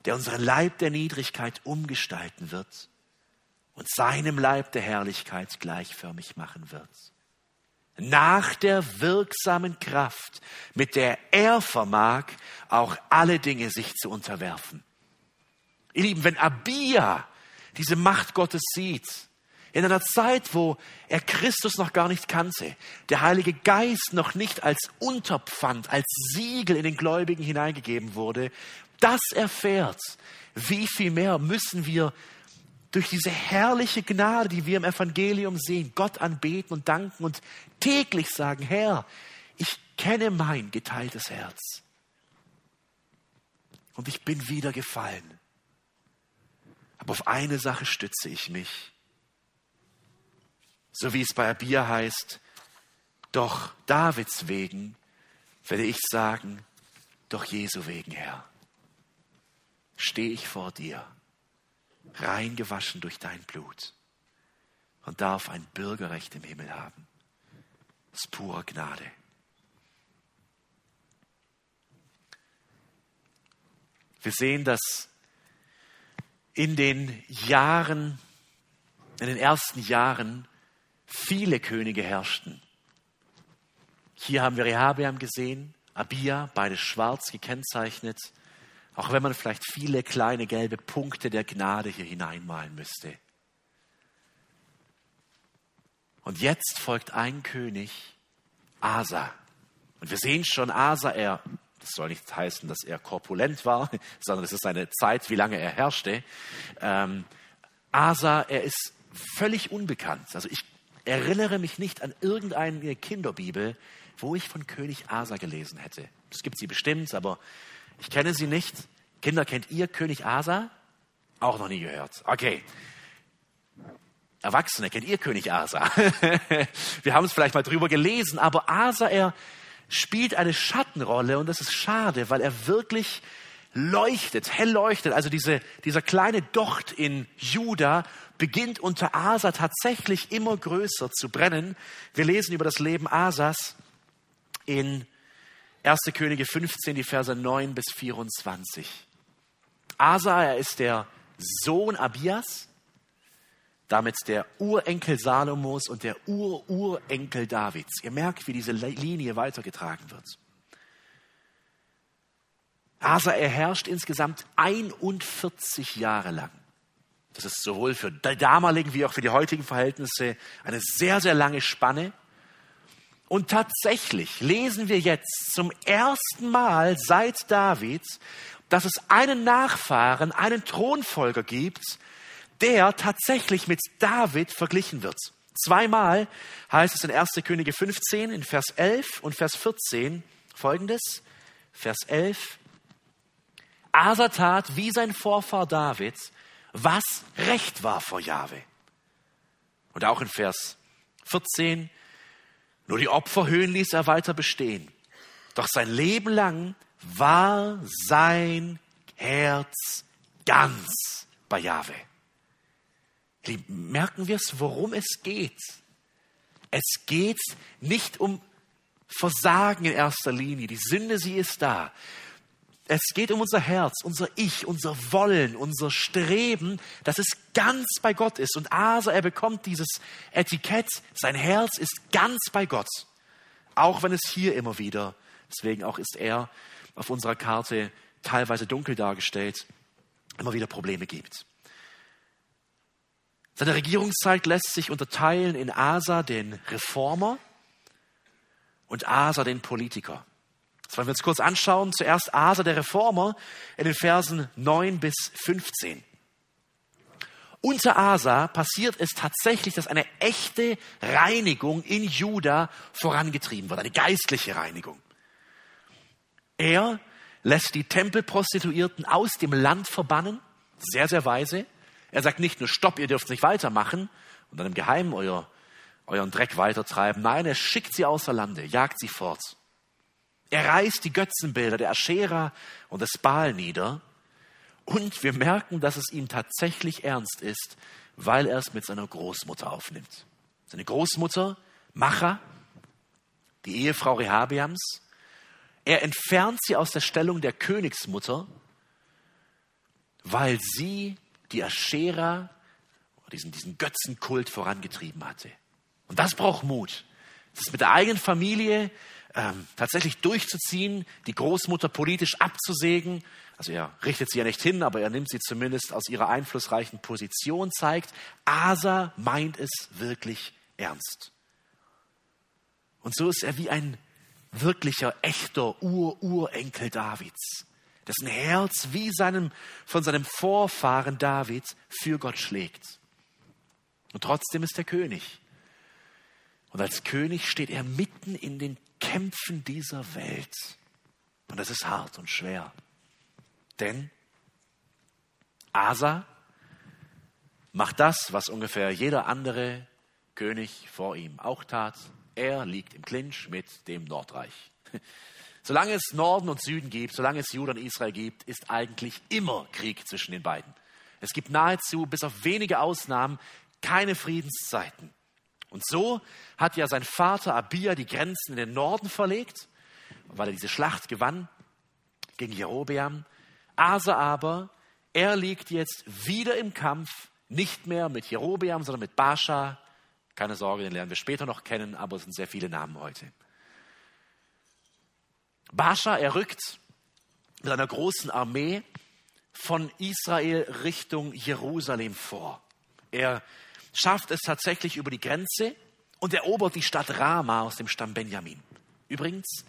der unseren Leib der Niedrigkeit umgestalten wird und seinem Leib der Herrlichkeit gleichförmig machen wird. Nach der wirksamen Kraft, mit der er vermag, auch alle Dinge sich zu unterwerfen. Ihr Lieben, wenn Abia diese Macht Gottes sieht, in einer Zeit, wo er Christus noch gar nicht kannte, der Heilige Geist noch nicht als Unterpfand, als Siegel in den Gläubigen hineingegeben wurde, das erfährt, wie viel mehr müssen wir durch diese herrliche Gnade, die wir im Evangelium sehen, Gott anbeten und danken und täglich sagen, Herr, ich kenne mein geteiltes Herz. Und ich bin wieder gefallen. Aber auf eine Sache stütze ich mich. So wie es bei Abia heißt, doch Davids wegen werde ich sagen, doch Jesu wegen, Herr, stehe ich vor dir reingewaschen durch dein Blut und darf ein Bürgerrecht im Himmel haben. Das ist pure Gnade. Wir sehen, dass in den Jahren, in den ersten Jahren viele Könige herrschten. Hier haben wir Rehabeam gesehen, Abia, beide schwarz gekennzeichnet. Auch wenn man vielleicht viele kleine gelbe Punkte der Gnade hier hineinmalen müsste. Und jetzt folgt ein König, Asa. Und wir sehen schon, Asa, er, das soll nicht heißen, dass er korpulent war, sondern es ist eine Zeit, wie lange er herrschte. Ähm, Asa, er ist völlig unbekannt. Also ich erinnere mich nicht an irgendeine Kinderbibel, wo ich von König Asa gelesen hätte. Es gibt sie bestimmt, aber ich kenne sie nicht. Kinder, kennt ihr König Asa? Auch noch nie gehört. Okay. Erwachsene, kennt ihr König Asa? Wir haben es vielleicht mal drüber gelesen, aber Asa, er spielt eine Schattenrolle und das ist schade, weil er wirklich leuchtet, hell leuchtet. Also diese, dieser kleine Docht in Juda beginnt unter Asa tatsächlich immer größer zu brennen. Wir lesen über das Leben Asas in 1. Könige 15, die Verse 9 bis 24. Asa, er ist der Sohn Abias, damit der Urenkel Salomos und der Ururenkel Davids. Ihr merkt, wie diese Linie weitergetragen wird. Asa, er herrscht insgesamt 41 Jahre lang. Das ist sowohl für die damaligen wie auch für die heutigen Verhältnisse eine sehr, sehr lange Spanne. Und tatsächlich lesen wir jetzt zum ersten Mal seit David, dass es einen Nachfahren, einen Thronfolger gibt, der tatsächlich mit David verglichen wird. Zweimal heißt es in 1. Könige 15 in Vers 11 und Vers 14 folgendes. Vers 11. Asa tat wie sein Vorfahr David, was recht war vor Jahwe. Und auch in Vers 14. Nur die Opferhöhen ließ er weiter bestehen. Doch sein Leben lang war sein Herz ganz bei Jahwe. Merken wir es, worum es geht? Es geht nicht um Versagen in erster Linie. Die Sünde, sie ist da. Es geht um unser Herz, unser Ich, unser Wollen, unser Streben, dass es ganz bei Gott ist. Und Asa, er bekommt dieses Etikett, sein Herz ist ganz bei Gott. Auch wenn es hier immer wieder, deswegen auch ist er auf unserer Karte teilweise dunkel dargestellt, immer wieder Probleme gibt. Seine Regierungszeit lässt sich unterteilen in Asa, den Reformer, und Asa, den Politiker. Das wollen wir uns kurz anschauen. Zuerst Asa, der Reformer, in den Versen 9 bis 15. Unter Asa passiert es tatsächlich, dass eine echte Reinigung in Juda vorangetrieben wird, eine geistliche Reinigung. Er lässt die Tempelprostituierten aus dem Land verbannen, sehr, sehr weise. Er sagt nicht nur, stopp, ihr dürft nicht weitermachen und dann im Geheimen euer, euren Dreck weitertreiben. Nein, er schickt sie außer Lande, jagt sie fort. Er reißt die Götzenbilder der Aschera und des Baal nieder. Und wir merken, dass es ihm tatsächlich ernst ist, weil er es mit seiner Großmutter aufnimmt. Seine Großmutter, Macha, die Ehefrau Rehabiams, er entfernt sie aus der Stellung der Königsmutter, weil sie die Aschera, diesen, diesen Götzenkult vorangetrieben hatte. Und das braucht Mut. Das mit der eigenen Familie ähm, tatsächlich durchzuziehen, die Großmutter politisch abzusägen. Also er richtet sie ja nicht hin, aber er nimmt sie zumindest aus ihrer einflussreichen Position, zeigt, Asa meint es wirklich ernst. Und so ist er wie ein wirklicher, echter Ur-Urenkel Davids dessen Herz wie seinem, von seinem Vorfahren David für Gott schlägt. Und trotzdem ist er König. Und als König steht er mitten in den Kämpfen dieser Welt. Und das ist hart und schwer. Denn Asa macht das, was ungefähr jeder andere König vor ihm auch tat. Er liegt im Clinch mit dem Nordreich. Solange es Norden und Süden gibt, solange es Juda und Israel gibt, ist eigentlich immer Krieg zwischen den beiden. Es gibt nahezu, bis auf wenige Ausnahmen, keine Friedenszeiten. Und so hat ja sein Vater Abia die Grenzen in den Norden verlegt, weil er diese Schlacht gewann gegen Jerobeam. Asa aber, er liegt jetzt wieder im Kampf, nicht mehr mit Jerobeam, sondern mit Bascha. Keine Sorge, den lernen wir später noch kennen, aber es sind sehr viele Namen heute. Bascha, er rückt mit einer großen Armee von Israel Richtung Jerusalem vor. Er schafft es tatsächlich über die Grenze und erobert die Stadt Rama aus dem Stamm Benjamin. Übrigens,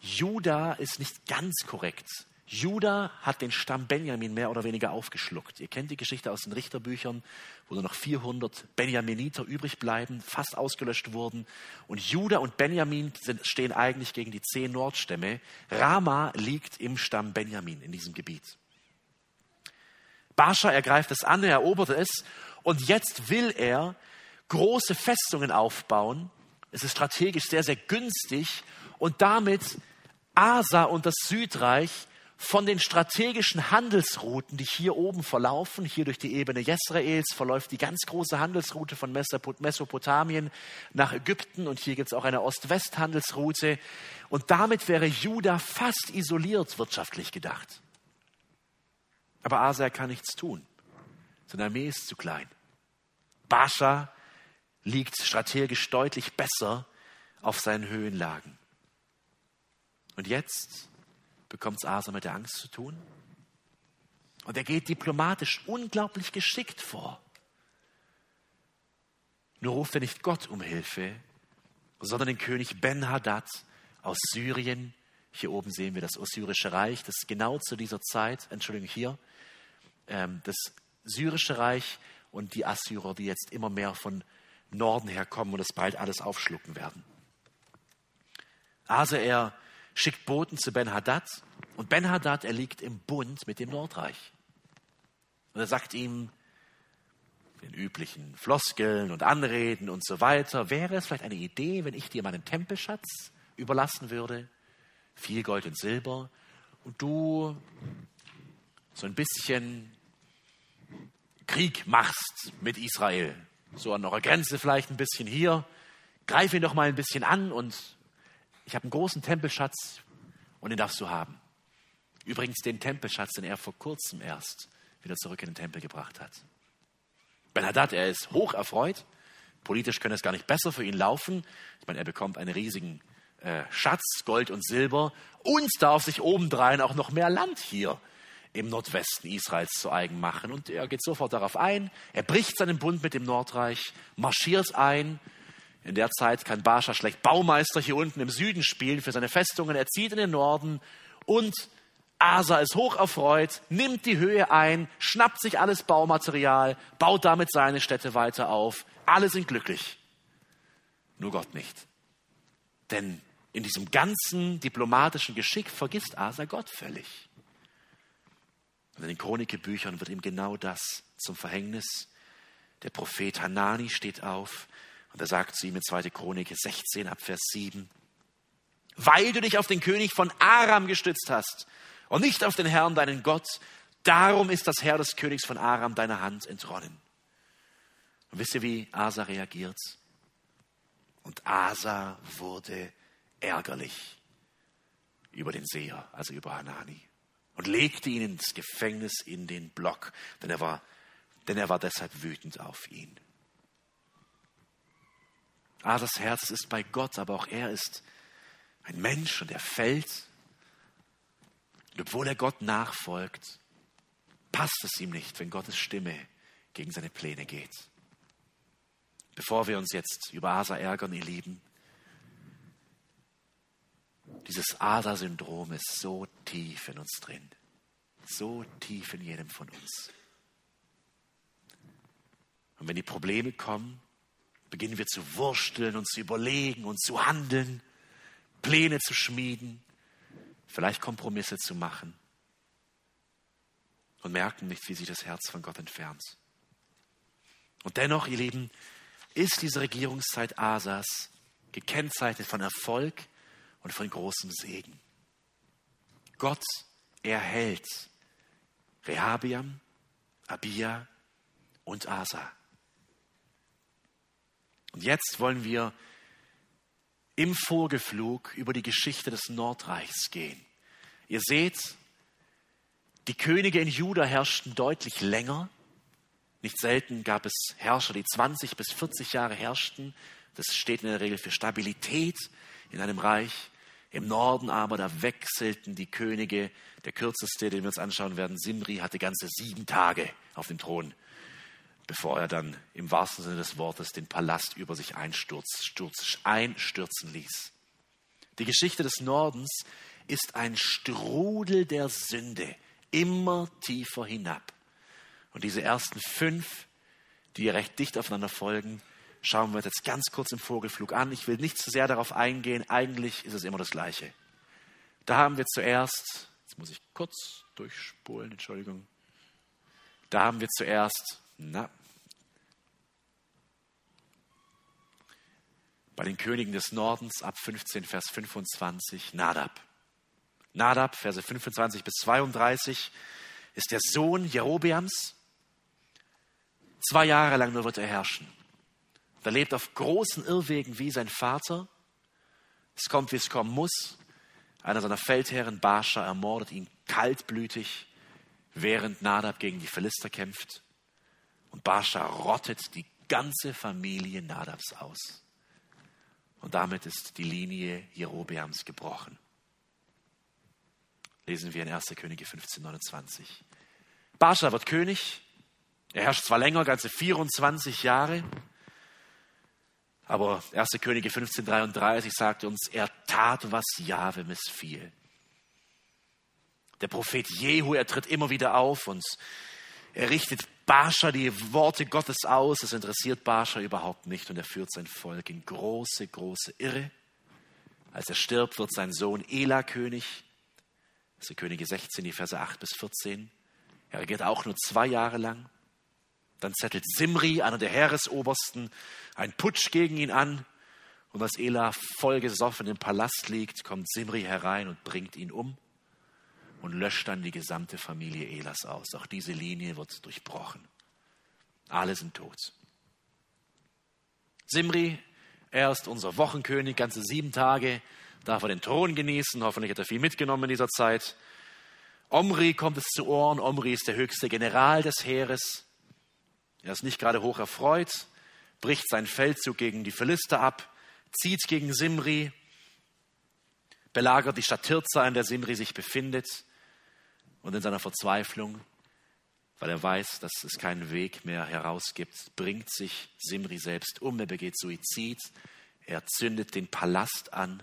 Juda ist nicht ganz korrekt. Juda hat den Stamm Benjamin mehr oder weniger aufgeschluckt. Ihr kennt die Geschichte aus den Richterbüchern, wo nur noch 400 Benjaminiter übrig bleiben, fast ausgelöscht wurden. Und Juda und Benjamin sind, stehen eigentlich gegen die zehn Nordstämme. Rama liegt im Stamm Benjamin in diesem Gebiet. Bascha ergreift es an, er eroberte es und jetzt will er große Festungen aufbauen. Es ist strategisch sehr, sehr günstig und damit Asa und das Südreich von den strategischen Handelsrouten, die hier oben verlaufen, hier durch die Ebene Jesraels verläuft die ganz große Handelsroute von Mesopotamien nach Ägypten und hier gibt es auch eine Ost-West-Handelsroute. Und damit wäre Juda fast isoliert wirtschaftlich gedacht. Aber Asa kann nichts tun. Seine Armee ist zu klein. Bascha liegt strategisch deutlich besser auf seinen Höhenlagen. Und jetzt bekommt es Asa mit der Angst zu tun. Und er geht diplomatisch unglaublich geschickt vor. Nur ruft er nicht Gott um Hilfe, sondern den König Ben-Hadad aus Syrien. Hier oben sehen wir das Ossyrische Reich, das genau zu dieser Zeit, Entschuldigung, hier, ähm, das Syrische Reich und die Assyrer, die jetzt immer mehr von Norden her kommen und das bald alles aufschlucken werden. Also er schickt Boten zu Ben-Hadad. Und Ben-Hadad, er liegt im Bund mit dem Nordreich. Und er sagt ihm, den üblichen Floskeln und Anreden und so weiter, wäre es vielleicht eine Idee, wenn ich dir meinen Tempelschatz überlassen würde, viel Gold und Silber, und du so ein bisschen Krieg machst mit Israel, so an eurer Grenze vielleicht ein bisschen hier, greif ihn doch mal ein bisschen an und ich habe einen großen Tempelschatz und den darfst du haben. Übrigens den Tempelschatz, den er vor kurzem erst wieder zurück in den Tempel gebracht hat. Ben-Hadad, er ist hoch erfreut. Politisch könnte es gar nicht besser für ihn laufen. Ich meine, er bekommt einen riesigen äh, Schatz, Gold und Silber und darf sich obendrein auch noch mehr Land hier im Nordwesten Israels zu eigen machen. Und er geht sofort darauf ein. Er bricht seinen Bund mit dem Nordreich, marschiert ein. In der Zeit kann Baascha schlecht Baumeister hier unten im Süden spielen für seine Festungen. Er zieht in den Norden und Asa ist hoch erfreut, nimmt die Höhe ein, schnappt sich alles Baumaterial, baut damit seine Städte weiter auf. Alle sind glücklich. Nur Gott nicht. Denn in diesem ganzen diplomatischen Geschick vergisst Asa Gott völlig. Und in den Chronikebüchern wird ihm genau das zum Verhängnis. Der Prophet Hanani steht auf und er sagt zu ihm in 2. Chronik 16 ab Vers 7, weil du dich auf den König von Aram gestützt hast und nicht auf den Herrn, deinen Gott, darum ist das Herr des Königs von Aram deiner Hand entronnen. Und wisst ihr, wie Asa reagiert? Und Asa wurde ärgerlich über den Seher, also über Hanani und legte ihn ins Gefängnis in den Block, denn er war, denn er war deshalb wütend auf ihn. Ah, das Herz ist bei Gott, aber auch er ist ein Mensch und er fällt. Und obwohl er Gott nachfolgt, passt es ihm nicht, wenn Gottes Stimme gegen seine Pläne geht. Bevor wir uns jetzt über Asa ärgern, ihr Lieben, dieses Asa-Syndrom ist so tief in uns drin. So tief in jedem von uns. Und wenn die Probleme kommen, beginnen wir zu wursteln und zu überlegen und zu handeln, Pläne zu schmieden, vielleicht Kompromisse zu machen und merken nicht, wie sich das Herz von Gott entfernt. Und dennoch, ihr Lieben, ist diese Regierungszeit Asas gekennzeichnet von Erfolg und von großem Segen. Gott erhält Rehabiam, Abia und Asa. Und jetzt wollen wir im Vorgeflug über die Geschichte des Nordreichs gehen. Ihr seht, die Könige in Juda herrschten deutlich länger. Nicht selten gab es Herrscher, die 20 bis 40 Jahre herrschten. Das steht in der Regel für Stabilität in einem Reich. Im Norden aber, da wechselten die Könige. Der kürzeste, den wir uns anschauen werden, Simri, hatte ganze sieben Tage auf dem Thron, bevor er dann im wahrsten Sinne des Wortes den Palast über sich einstürzen ließ. Die Geschichte des Nordens ist ein Strudel der Sünde, immer tiefer hinab. Und diese ersten fünf, die recht dicht aufeinander folgen, schauen wir uns jetzt ganz kurz im Vogelflug an. Ich will nicht zu sehr darauf eingehen. Eigentlich ist es immer das Gleiche. Da haben wir zuerst, jetzt muss ich kurz durchspulen, Entschuldigung. Da haben wir zuerst, na, bei den Königen des Nordens ab 15, Vers 25, Nadab. Nadab, Verse 25 bis 32, ist der Sohn Jerobeams. Zwei Jahre lang nur wird er herrschen. Er lebt auf großen Irrwegen wie sein Vater. Es kommt, wie es kommen muss. Einer seiner Feldherren, Baascha, ermordet ihn kaltblütig, während Nadab gegen die Philister kämpft. Und Baascha rottet die ganze Familie Nadabs aus. Und damit ist die Linie Jerobeams gebrochen. Lesen wir in 1. Könige 15, 29. Baascha wird König. Er herrscht zwar länger, ganze 24 Jahre, aber 1. Könige 15, 33 sagt uns, er tat, was Jahwe missfiel. Der Prophet Jehu, er tritt immer wieder auf und er richtet Baascha die Worte Gottes aus. Das interessiert Baascha überhaupt nicht und er führt sein Volk in große, große Irre. Als er stirbt, wird sein Sohn Ela König. Das ist Könige 16, die Verse 8 bis 14. Er regiert auch nur zwei Jahre lang. Dann zettelt Simri, einer der Heeresobersten, ein Putsch gegen ihn an. Und als Ela vollgesoffen im Palast liegt, kommt Simri herein und bringt ihn um und löscht dann die gesamte Familie Elas aus. Auch diese Linie wird durchbrochen. Alle sind tot. Simri, er ist unser Wochenkönig, ganze sieben Tage darf er den Thron genießen. Hoffentlich hat er viel mitgenommen in dieser Zeit. Omri kommt es zu Ohren. Omri ist der höchste General des Heeres. Er ist nicht gerade hoch erfreut, bricht seinen Feldzug gegen die Philister ab, zieht gegen Simri, belagert die Stadt Tirza, in der Simri sich befindet. Und in seiner Verzweiflung, weil er weiß, dass es keinen Weg mehr herausgibt, bringt sich Simri selbst um. Er begeht Suizid. Er zündet den Palast an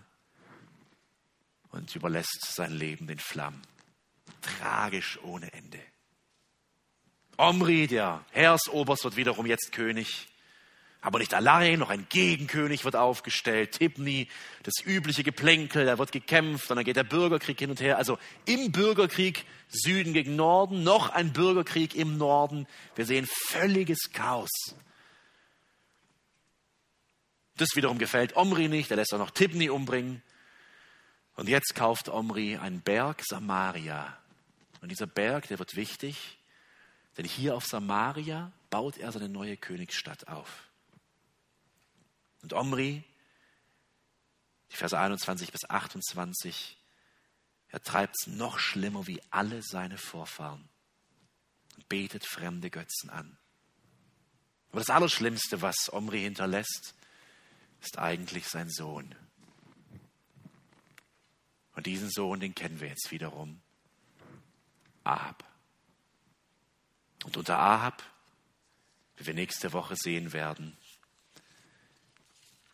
und überlässt sein Leben den Flammen. Tragisch ohne Ende. Omri, der Heersoberst, wird wiederum jetzt König. Aber nicht allein, noch ein Gegenkönig wird aufgestellt, Tibni, das übliche Geplänkel, da wird gekämpft und dann geht der Bürgerkrieg hin und her. Also im Bürgerkrieg Süden gegen Norden, noch ein Bürgerkrieg im Norden. Wir sehen völliges Chaos. Das wiederum gefällt Omri nicht, er lässt auch noch Tibni umbringen. Und jetzt kauft Omri einen Berg Samaria. Und dieser Berg, der wird wichtig, denn hier auf Samaria baut er seine neue Königsstadt auf. Und Omri, die Verse 21 bis 28, er treibt es noch schlimmer wie alle seine Vorfahren und betet fremde Götzen an. Aber das Allerschlimmste, was Omri hinterlässt, ist eigentlich sein Sohn. Und diesen Sohn, den kennen wir jetzt wiederum. Ahab. Und unter Ahab, wie wir nächste Woche sehen werden,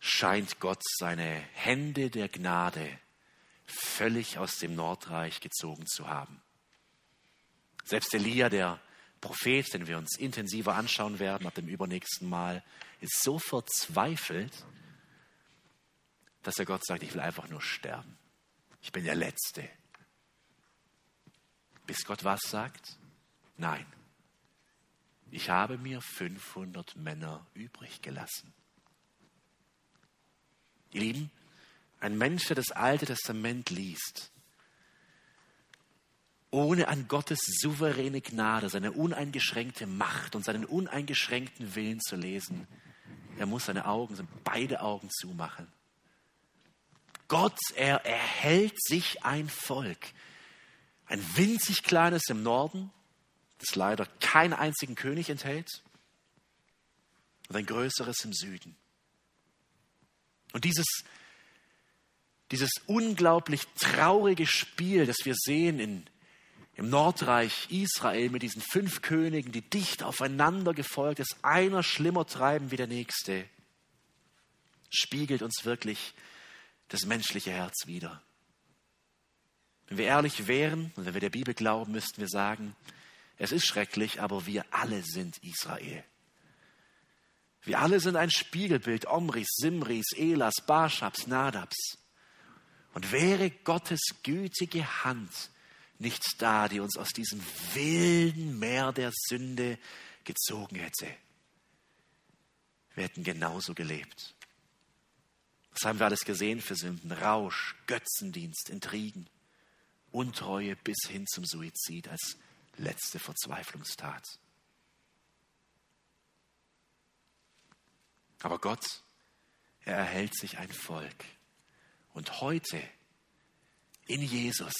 scheint Gott seine Hände der Gnade völlig aus dem Nordreich gezogen zu haben. Selbst Elia, der Prophet, den wir uns intensiver anschauen werden ab dem übernächsten Mal, ist so verzweifelt, dass er Gott sagt, ich will einfach nur sterben. Ich bin der Letzte. Bis Gott was sagt? Nein. Ich habe mir 500 Männer übrig gelassen. Ihr Lieben, ein Mensch, der das Alte Testament liest, ohne an Gottes souveräne Gnade, seine uneingeschränkte Macht und seinen uneingeschränkten Willen zu lesen, er muss seine Augen, beide Augen zumachen. Gott, er erhält sich ein Volk, ein winzig kleines im Norden, das leider keinen einzigen König enthält, und ein größeres im Süden. Und dieses, dieses unglaublich traurige Spiel, das wir sehen in, im Nordreich Israel mit diesen fünf Königen, die dicht aufeinander gefolgt ist, einer schlimmer treiben wie der nächste, spiegelt uns wirklich das menschliche Herz wider. Wenn wir ehrlich wären und wenn wir der Bibel glauben, müssten wir sagen, es ist schrecklich, aber wir alle sind Israel. Wir alle sind ein Spiegelbild Omris, Simris, Elas, Barschabs, Nadabs. Und wäre Gottes gütige Hand nicht da, die uns aus diesem wilden Meer der Sünde gezogen hätte, wir hätten genauso gelebt. Was haben wir alles gesehen für Sünden? Rausch, Götzendienst, Intrigen. Untreue bis hin zum Suizid als letzte Verzweiflungstat. Aber Gott, er erhält sich ein Volk. Und heute in Jesus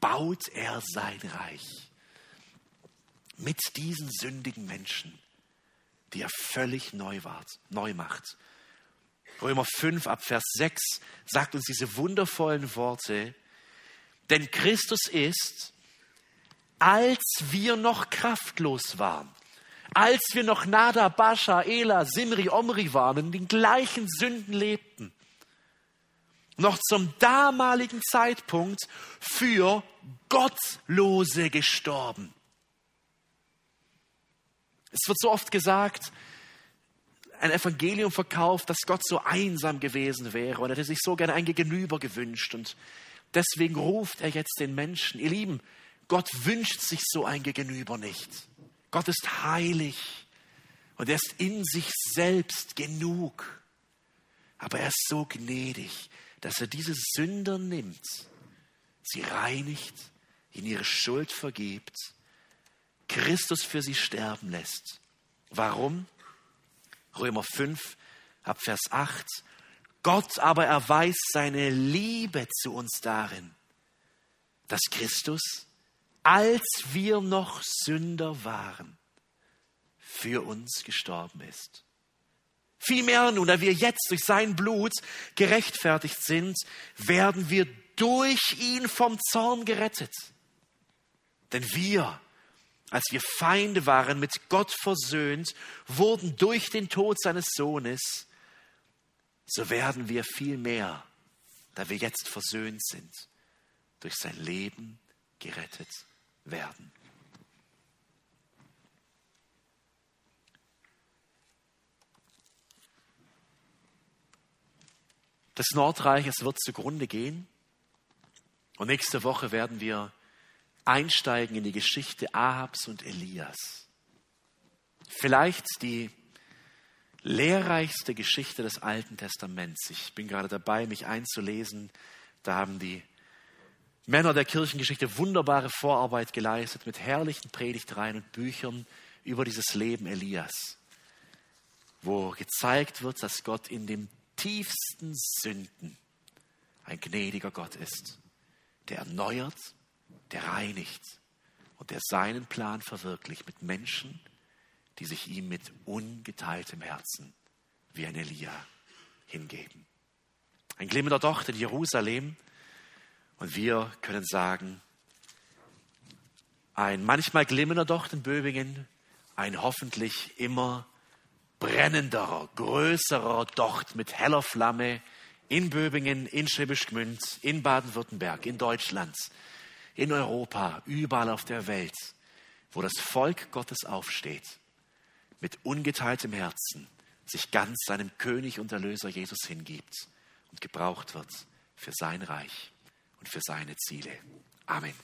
baut er sein Reich mit diesen sündigen Menschen, die er völlig neu, wart, neu macht. Römer 5 ab Vers 6 sagt uns diese wundervollen Worte, denn Christus ist, als wir noch kraftlos waren, als wir noch Nada, Bascha, Ela, Simri, Omri waren und in den gleichen Sünden lebten, noch zum damaligen Zeitpunkt für Gottlose gestorben. Es wird so oft gesagt, ein Evangelium verkauft, dass Gott so einsam gewesen wäre und er hätte sich so gerne ein Gegenüber gewünscht. Und deswegen ruft er jetzt den Menschen, ihr Lieben, Gott wünscht sich so ein Gegenüber nicht. Gott ist heilig und er ist in sich selbst genug. Aber er ist so gnädig, dass er diese Sünder nimmt, sie reinigt, ihnen ihre Schuld vergibt, Christus für sie sterben lässt. Warum? Römer 5 ab Vers 8. Gott aber erweist seine Liebe zu uns darin, dass Christus, als wir noch Sünder waren, für uns gestorben ist. Vielmehr nun, da wir jetzt durch sein Blut gerechtfertigt sind, werden wir durch ihn vom Zorn gerettet. Denn wir, als wir Feinde waren, mit Gott versöhnt, wurden durch den Tod seines Sohnes, so werden wir vielmehr, da wir jetzt versöhnt sind, durch sein Leben gerettet werden. Das Nordreich, es wird zugrunde gehen. Und nächste Woche werden wir einsteigen in die Geschichte Ahabs und Elias. Vielleicht die lehrreichste Geschichte des Alten Testaments. Ich bin gerade dabei, mich einzulesen. Da haben die Männer der Kirchengeschichte wunderbare Vorarbeit geleistet mit herrlichen Predigtreihen und Büchern über dieses Leben Elias, wo gezeigt wird, dass Gott in den tiefsten Sünden ein gnädiger Gott ist, der erneuert der reinigt und der seinen Plan verwirklicht mit Menschen, die sich ihm mit ungeteiltem Herzen wie ein Elia hingeben. Ein glimmender Docht in Jerusalem und wir können sagen, ein manchmal glimmender Docht in Böbingen, ein hoffentlich immer brennenderer, größerer Docht mit heller Flamme in Böbingen, in Schwäbisch Gmünd, in Baden-Württemberg, in Deutschland, in Europa, überall auf der Welt, wo das Volk Gottes aufsteht, mit ungeteiltem Herzen sich ganz seinem König und Erlöser Jesus hingibt und gebraucht wird für sein Reich und für seine Ziele. Amen.